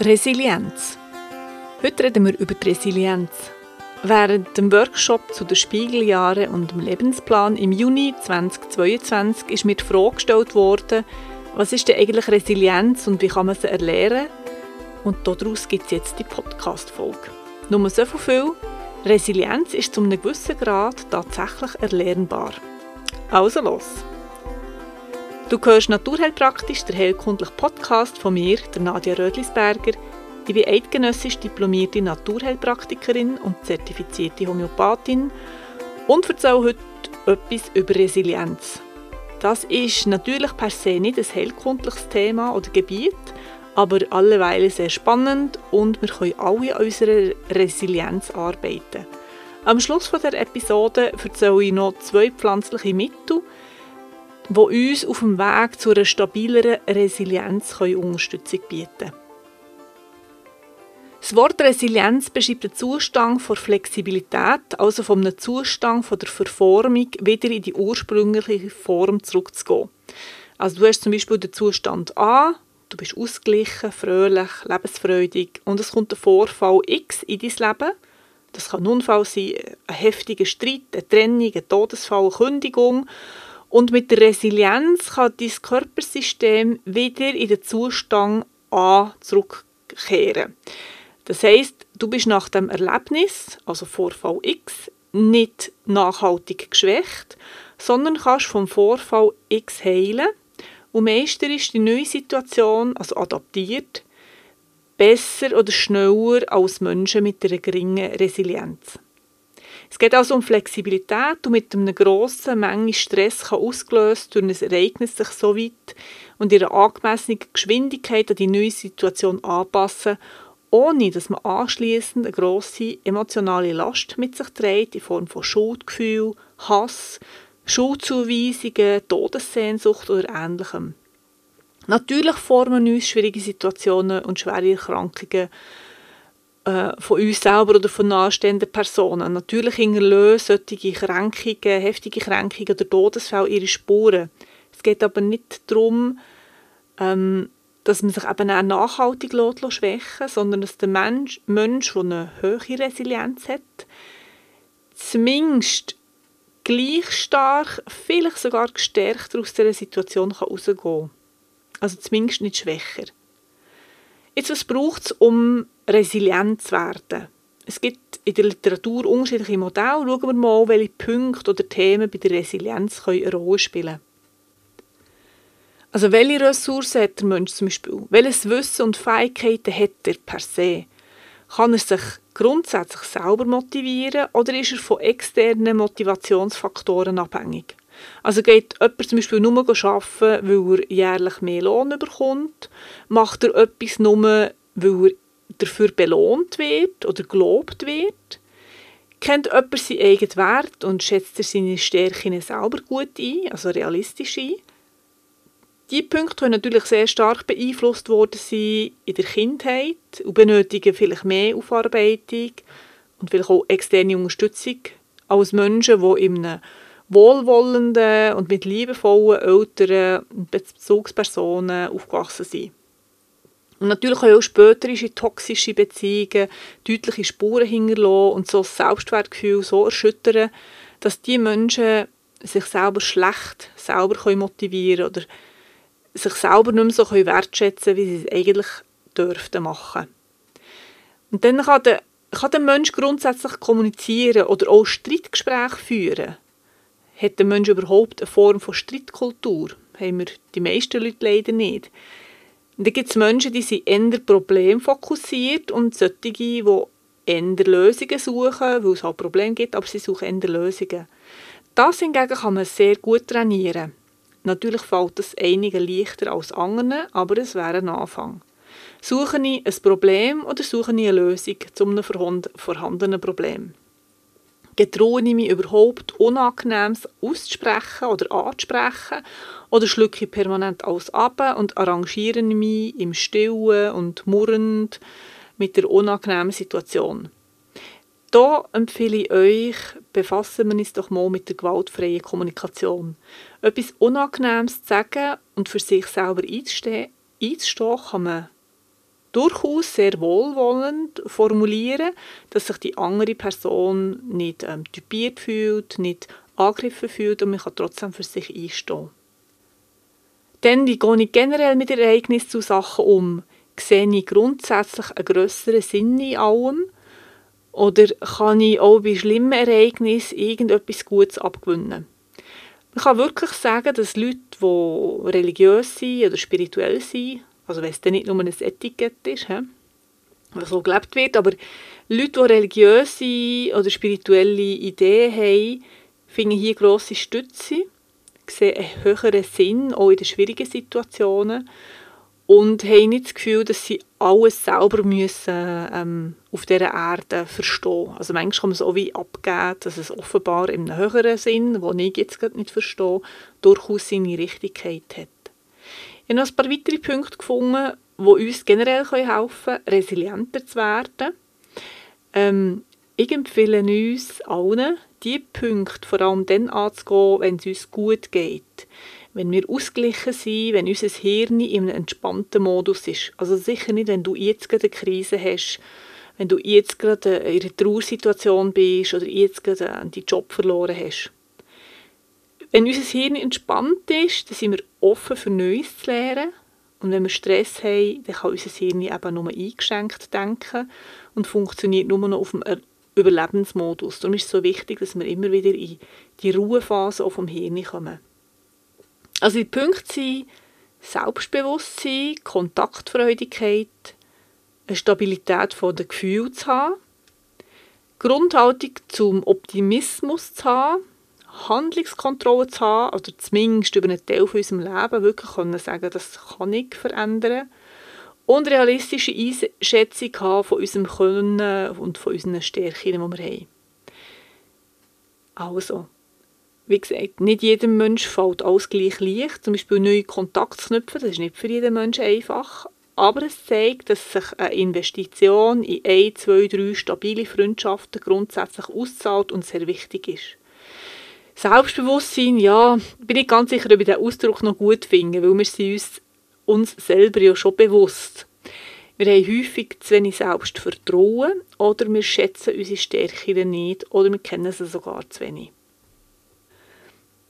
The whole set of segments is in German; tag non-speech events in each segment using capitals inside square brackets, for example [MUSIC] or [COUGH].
Resilienz. Heute reden wir über die Resilienz. Während dem Workshop zu den Spiegeljahren und dem Lebensplan im Juni 2022 ist mir die Frage gestellt worden, was ist denn eigentlich Resilienz und wie kann man sie erlernen? Und daraus gibt es jetzt die Podcast-Folge. Nur so viel, Resilienz ist zu einem gewissen Grad tatsächlich erlernbar. Also los! Du hörst Naturheilpraktisch, der heilkundliche Podcast von mir, der Nadja Rödlisberger. Ich bin eidgenössisch diplomierte Naturheilpraktikerin und zertifizierte Homöopathin und erzähle heute etwas über Resilienz. Das ist natürlich per se nicht ein heilkundliches Thema oder Gebiet, aber alleweil sehr spannend und wir können alle an unserer Resilienz arbeiten. Am Schluss der Episode erzähle ich noch zwei pflanzliche Mittel, wo uns auf dem Weg zu einer stabileren Resilienz Unterstützung bieten können. Das Wort Resilienz beschreibt den Zustand von Flexibilität, also einem Zustand von der Verformung wieder in die ursprüngliche Form zurückzugehen. Also du hast zum Beispiel den Zustand A, du bist ausgeglichen, fröhlich, lebensfreudig und es kommt ein Vorfall X in dein Leben. Das kann ein Unfall sein, ein heftiger Streit, eine Trennung, ein Todesfall, eine Kündigung und mit der Resilienz kann dein Körpersystem wieder in den Zustand A zurückkehren. Das heißt, du bist nach dem Erlebnis, also Vorfall X, nicht nachhaltig geschwächt, sondern kannst vom Vorfall X heilen und meisterst die neue Situation, also adaptiert, besser oder schneller als Menschen mit einer geringen Resilienz. Es geht also um Flexibilität und mit einer grossen Menge Stress kann ausgelöst durch ein Ereignis sich so weit und ihre angemessene Geschwindigkeit an die neue Situation anpassen, ohne dass man anschließend eine grosse emotionale Last mit sich trägt in Form von Schuldgefühl, Hass, Schuldzuweisungen, Todessehnsucht oder Ähnlichem. Natürlich formen uns schwierige Situationen und schwere Erkrankungen äh, von uns selber oder von nahestehenden Personen. Natürlich hinterlassen solche Kränkungen, heftige Kränkungen oder Todesfälle ihre Spuren. Es geht aber nicht darum, ähm, dass man sich eben auch nachhaltig schwächen lässt, sondern dass der Mensch, Mensch, der eine hohe Resilienz hat, zumindest gleich stark, vielleicht sogar gestärkt aus dieser Situation herausgehen kann. Also zumindest nicht schwächer. Jetzt, was braucht es, um resilient zu werden? Es gibt in der Literatur unterschiedliche Modelle. Schauen wir mal, welche Punkte oder Themen bei der Resilienz eine Rolle spielen Also welche Ressourcen hat der Mensch zum Beispiel? Welches Wissen und Fähigkeiten hat er per se? Kann er sich grundsätzlich selber motivieren oder ist er von externen Motivationsfaktoren abhängig? Also geht jemand zum Beispiel nur arbeiten, weil er jährlich mehr Lohn bekommt? Macht er etwas nur, weil er dafür belohnt wird oder gelobt wird? Kennt jemand seinen eigenen Wert und schätzt er seine Stärken selber gut ein, also realistisch ein? Diese Punkte können natürlich sehr stark beeinflusst worden sein in der Kindheit und benötigen vielleicht mehr Aufarbeitung und vielleicht auch externe Unterstützung als Menschen, die in einem wohlwollenden und mit liebevollen Eltern und Bezugspersonen aufgewachsen sind. Und natürlich können auch spätere toxische Beziehungen deutliche Spuren hinterlassen und so das Selbstwertgefühl so erschüttern, dass die Menschen sich selber schlecht selber motivieren können oder sich selber nicht mehr so wertschätzen können, wie sie es eigentlich dürften machen. Und dann kann der, kann der Mensch grundsätzlich kommunizieren oder auch Streitgespräche führen. Hat der Mensch überhaupt eine Form von Streitkultur? Haben wir die meisten Leute leider nicht. Und dann gibt es Menschen, die sind eher problemfokussiert und solche, die eher Lösungen suchen, weil es halt Probleme gibt, aber sie suchen eher Lösungen. Das hingegen kann man sehr gut trainieren. Natürlich fällt es einigen leichter als anderen, aber es wäre ein Anfang. Suche ich ein Problem oder suche ich eine Lösung zu einem vorhandenen Problem? Getraue ich mich überhaupt Unangenehmes auszusprechen oder anzusprechen oder schlucke ich permanent alles ab und arrangiere mich im Stillen und murrend mit der unangenehmen Situation? Da empfehle ich euch, befassen wir uns doch mal mit der gewaltfreien Kommunikation. Etwas Unangenehmes zu sagen und für sich selber einzustehen, einzustehen kann man durchaus sehr wohlwollend formulieren, dass sich die andere Person nicht ähm, typiert fühlt, nicht angegriffen fühlt und man kann trotzdem für sich einstehen. Dann, wie gehe ich generell mit Ereignissen zu Sachen um? Sehe ich grundsätzlich einen grösseren Sinn in allem? Oder kann ich auch bei schlimmen Ereignissen irgendetwas Gutes abgewinnen? Man kann wirklich sagen, dass Leute, die religiös sind oder spirituell sind, also wenn es dann nicht nur ein Etikett ist, he, was so gelebt wird, aber Leute, die religiöse oder spirituelle Ideen haben, finden hier grosse Stütze, sehen einen höheren Sinn, auch in den schwierigen Situationen. Und haben nicht das Gefühl, dass sie alles selber müssen, ähm, auf dieser Erde verstehen. Also manchmal kann man es auch wie abgeben, dass es offenbar einem höheren Sinn, den ich jetzt gerade nicht verstehe, durchaus seine Richtigkeit hat. Ich habe noch ein paar weitere Punkte gefunden, die uns generell helfen können, resilienter zu werden. Ähm, ich empfehle uns allen, diese Punkte vor allem dann anzugehen, wenn es uns gut geht wenn wir ausgeglichen sind, wenn unser Hirn in einem entspannten Modus ist. Also sicher nicht, wenn du jetzt gerade eine Krise hast, wenn du jetzt gerade in einer Trauersituation bist oder jetzt gerade deinen Job verloren hast. Wenn unser Hirn entspannt ist, dann sind wir offen für Neues zu lernen. Und wenn wir Stress haben, dann kann unser Hirn eben nur eingeschränkt denken und funktioniert nur noch auf dem Überlebensmodus. Darum ist es so wichtig, dass wir immer wieder in die Ruhephase vom Hirn kommen. Also die Punkte sind Selbstbewusstsein, Kontaktfreudigkeit, eine Stabilität der Gefühle zu haben, Grundhaltung zum Optimismus zu haben, Handlungskontrolle zu haben, oder zumindest über einen Teil von unserem Leben wirklich können sagen, das kann ich verändern und realistische Einschätzung haben von unserem Können und von unseren Stärken, die wir haben. Also, wie gesagt, nicht jedem Mensch fällt alles gleich leicht. Zum Beispiel neue Kontakte zu knüpfen, das ist nicht für jeden Menschen einfach. Aber es zeigt, dass sich eine Investition in ein, zwei, drei stabile Freundschaften grundsätzlich auszahlt und sehr wichtig ist. Selbstbewusstsein, ja, bin ich ganz sicher, ob ich den Ausdruck noch gut finde, weil wir sind uns, uns selber ja schon bewusst. Wir haben häufig zu wenig Selbstvertrauen oder wir schätzen unsere Stärken nicht oder wir kennen sie sogar zu wenig.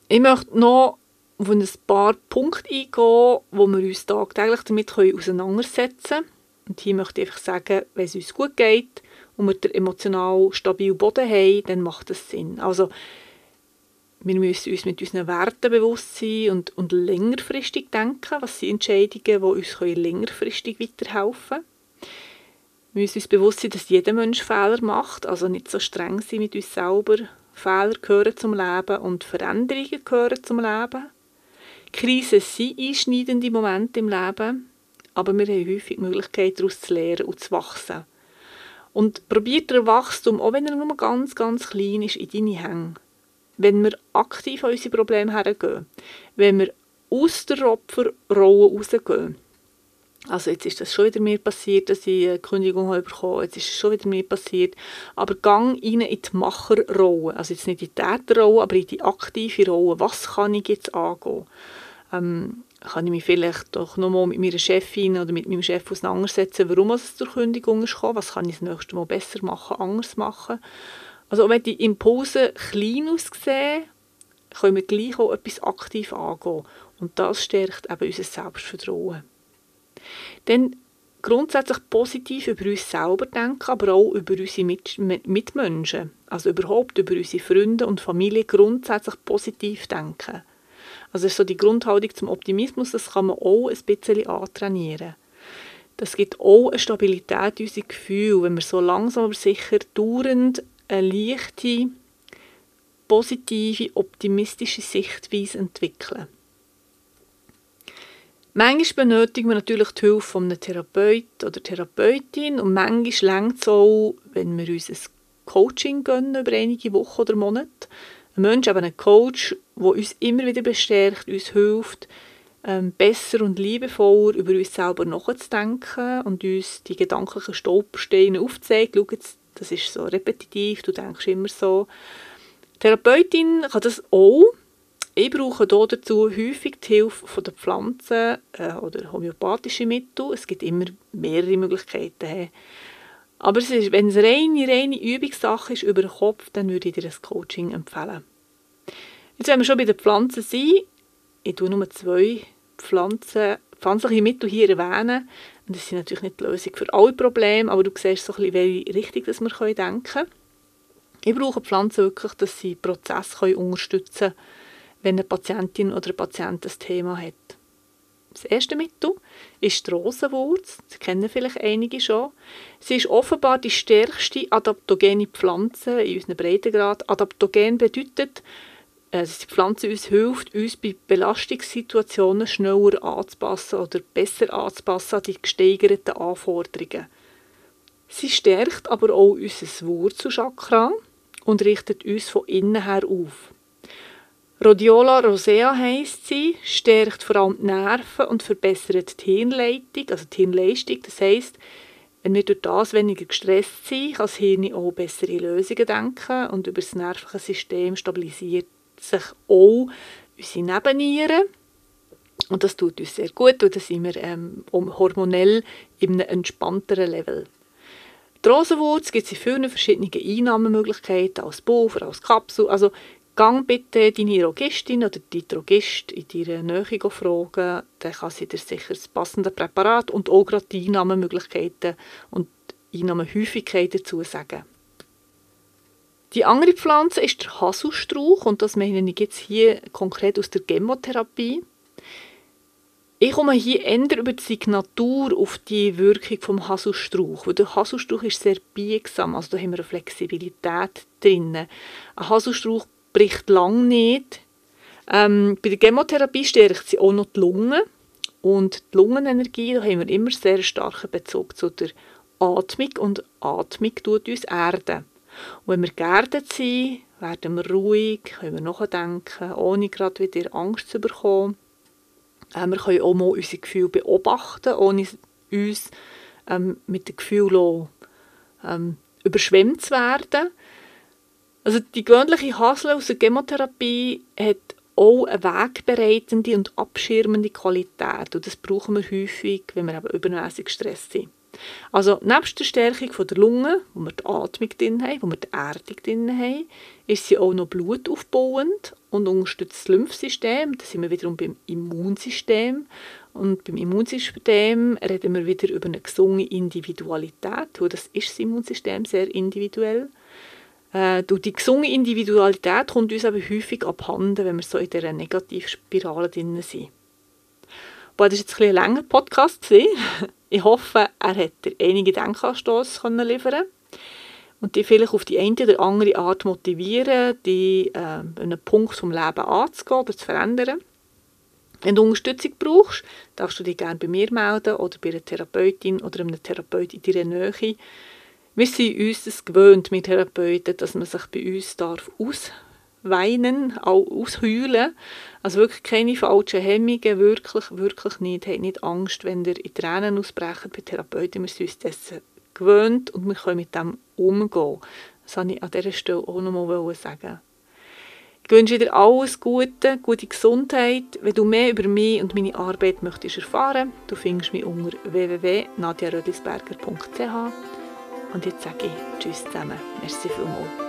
Ich möchte noch auf ein paar Punkte eingehen, wo wir uns tagtäglich damit auseinandersetzen können. Und hier möchte ich einfach sagen, wenn es uns gut geht und wir den emotional stabilen Boden haben, dann macht das Sinn. Also, wir müssen uns mit unseren Werten bewusst sein und, und längerfristig denken. Was sind Entscheidungen, die uns längerfristig weiterhelfen können? Wir müssen uns bewusst sein, dass jeder Mensch Fehler macht, also nicht so streng sein mit uns selber Fehler gehören zum Leben und Veränderungen gehören zum Leben. Krisen sind einschneidende Momente im Leben, aber wir haben häufig die Möglichkeit, daraus zu lernen und zu wachsen. Und probiert der Wachstum, auch wenn er nur ganz, ganz klein ist, in deine Hände. Wenn wir aktiv an unsere Probleme hergehen, wenn wir aus der Opferrolle rausgehen, also jetzt ist das schon wieder mir passiert, dass ich eine Kündigung habe bekommen. Jetzt ist es schon wieder mir passiert. Aber gang rein in die Macherrolle. Also jetzt nicht in die Täterrolle, aber in die aktive Rolle. Was kann ich jetzt angehen? Ähm, kann ich mich vielleicht doch nochmal mit meiner Chefin oder mit meinem Chef auseinandersetzen, warum es zur Kündigung ist gekommen? Was kann ich das nächste Mal besser machen, anders machen? Also wenn die Impulse klein aussehen, können wir gleich auch etwas aktiv angehen. Und das stärkt eben unser Selbstvertrauen. Dann grundsätzlich positiv über uns selber denken, aber auch über unsere Mitmenschen. Also überhaupt über unsere Freunde und Familie grundsätzlich positiv denken. Also so die Grundhaltung zum Optimismus, das kann man auch ein bisschen antrainieren. Das gibt auch eine Stabilität in unserem Gefühl, wenn wir so langsam aber sicher dauernd eine leichte, positive, optimistische Sichtweise entwickeln. Manchmal benötigen wir natürlich die Hilfe von einem Therapeut oder Therapeutin und manchmal längt es auch, wenn wir uns ein Coaching gönnen über einige Wochen oder Monate. Ein Mensch, eben ein Coach, der uns immer wieder bestärkt, uns hilft, ähm, besser und liebevoller über uns selber nachzudenken und uns die gedanklichen Stolpersteine aufzeigt. Schau das ist so repetitiv, du denkst immer so. Die Therapeutin kann das auch, Ich brauche dazu häufig die Hilfe der Pflanzen äh, oder homöopathische Mittel. Es gibt immer mehrere Möglichkeiten. Aber es ist, wenn es reine, reine Übungssache ist über den Kopf, dann würde ich dir das Coaching empfehlen. Jetzt, wenn wir schon bei den Pflanzen sind, ich tue nur zwei Pflanzen, pflanzliche Mittel hier erwähnen. Und das sind natürlich nicht die Lösung für alle Probleme, aber du siehst so ein bisschen, welche Richtung dass wir denken können. Ich brauche Pflanzen wirklich, dass sie Prozess unterstützen können, wenn eine Patientin oder ein Patient ein Thema hat. Das erste Mittel ist die Rosenwurz. Sie kennen vielleicht einige schon. Sie ist offenbar die stärkste adaptogene Pflanze in unserem Breitengrad. Adaptogen bedeutet, die Pflanze uns hilft, uns bei Belastungssituationen schneller anzupassen oder besser anzupassen an die gesteigerten Anforderungen. Sie stärkt aber auch unser Wurzelchakra und richtet uns von innen her auf. Rhodiola rosea heisst sie, stärkt vor allem die Nerven und verbessert die Hirnleitung, also die Hirnleistung. Das heisst, wenn wir durch das weniger gestresst sind, kann das Hirn auch bessere Lösungen denken und über das nervliche System stabilisiert sich auch unsere Nebennieren. Und das tut uns sehr gut und da sind wir ähm, hormonell in einem entspannteren Level. Die Rosenwurz gibt es in vielen verschiedenen Einnahmemöglichkeiten, als Pulver, als Kapsel. Also gang bitte deine Drogistin oder deinen Drogist in deiner Nähe fragen, dann kann sie dir sicher das passende Präparat und auch gerade die Einnahmemöglichkeiten und Einnahmehäufigkeit dazu sagen. Die andere Pflanze ist der Haselstrauch und das meine ich jetzt hier konkret aus der Chemotherapie. Ich komme hier eher über die Signatur auf die Wirkung vom Haselstrauch, weil der Haselstrauch ist sehr biegsam, also da haben wir eine Flexibilität drin. Ein Haselstrauch bricht lang nicht. Ähm, bei der Chemotherapie stärkt sie auch noch die Lunge und die Lungenenergie, da haben wir immer sehr starken Bezug zu der Atmung und Atmung tut uns erden. Und wenn wir geerdet sind, werden wir ruhig, können wir nachdenken, ohne gerade wieder Angst zu bekommen. Äh, wir können auch mal unsere Gefühle beobachten, ohne uns ähm, mit den Gefühlen ähm, überschwemmt zu werden. Also die gewöhnliche Hasel aus der Chemotherapie hat auch eine wegbereitende und abschirmende Qualität. Und das brauchen wir häufig, wenn wir eben übermäßig gestresst sind. Also nebst der Stärkung der Lunge, wo wir die Atmung drin haben, wo wir die Erdung drin haben, ist sie auch noch blutaufbauend und unterstützt das Lymphsystem. Da sind wir wiederum beim Immunsystem. Und beim Immunsystem reden wir wieder über eine gesunde Individualität, wo das ist das Immunsystem sehr individuell. Äh, die gesunde Individualität kommt uns aber häufig abhanden, wenn wir so in dieser Negativspirale drin sind. Boah, das war jetzt ein, ein langer Podcast. [LAUGHS] Ich hoffe, er hat dir einige Denkanstöße liefern und dich vielleicht auf die eine oder andere Art motivieren, die äh, einen Punkt vom Leben anzugehen oder zu verändern. Wenn du Unterstützung brauchst, darfst du dich gerne bei mir melden oder bei einer Therapeutin oder einem Therapeut in deiner Nähe. Wir sind uns das gewöhnt, mit Therapeuten, dass man sich bei uns darf ausweinen, auch ausheulen. Also wirklich keine falschen Hemmungen, wirklich, wirklich nicht. Habt nicht Angst, wenn ihr in Tränen ausbrechen bei Therapeuten. Wir sind uns dessen gewöhnt und wir können mit dem umgehen. Das wollte ich an dieser Stelle auch noch mal sagen. Ich wünsche dir alles Gute, gute Gesundheit. Wenn du mehr über mich und meine Arbeit möchtest erfahren, du findest mich unter www.nadiarödlisberger.ch und jetzt sage ich Tschüss zusammen. Merci vielmals.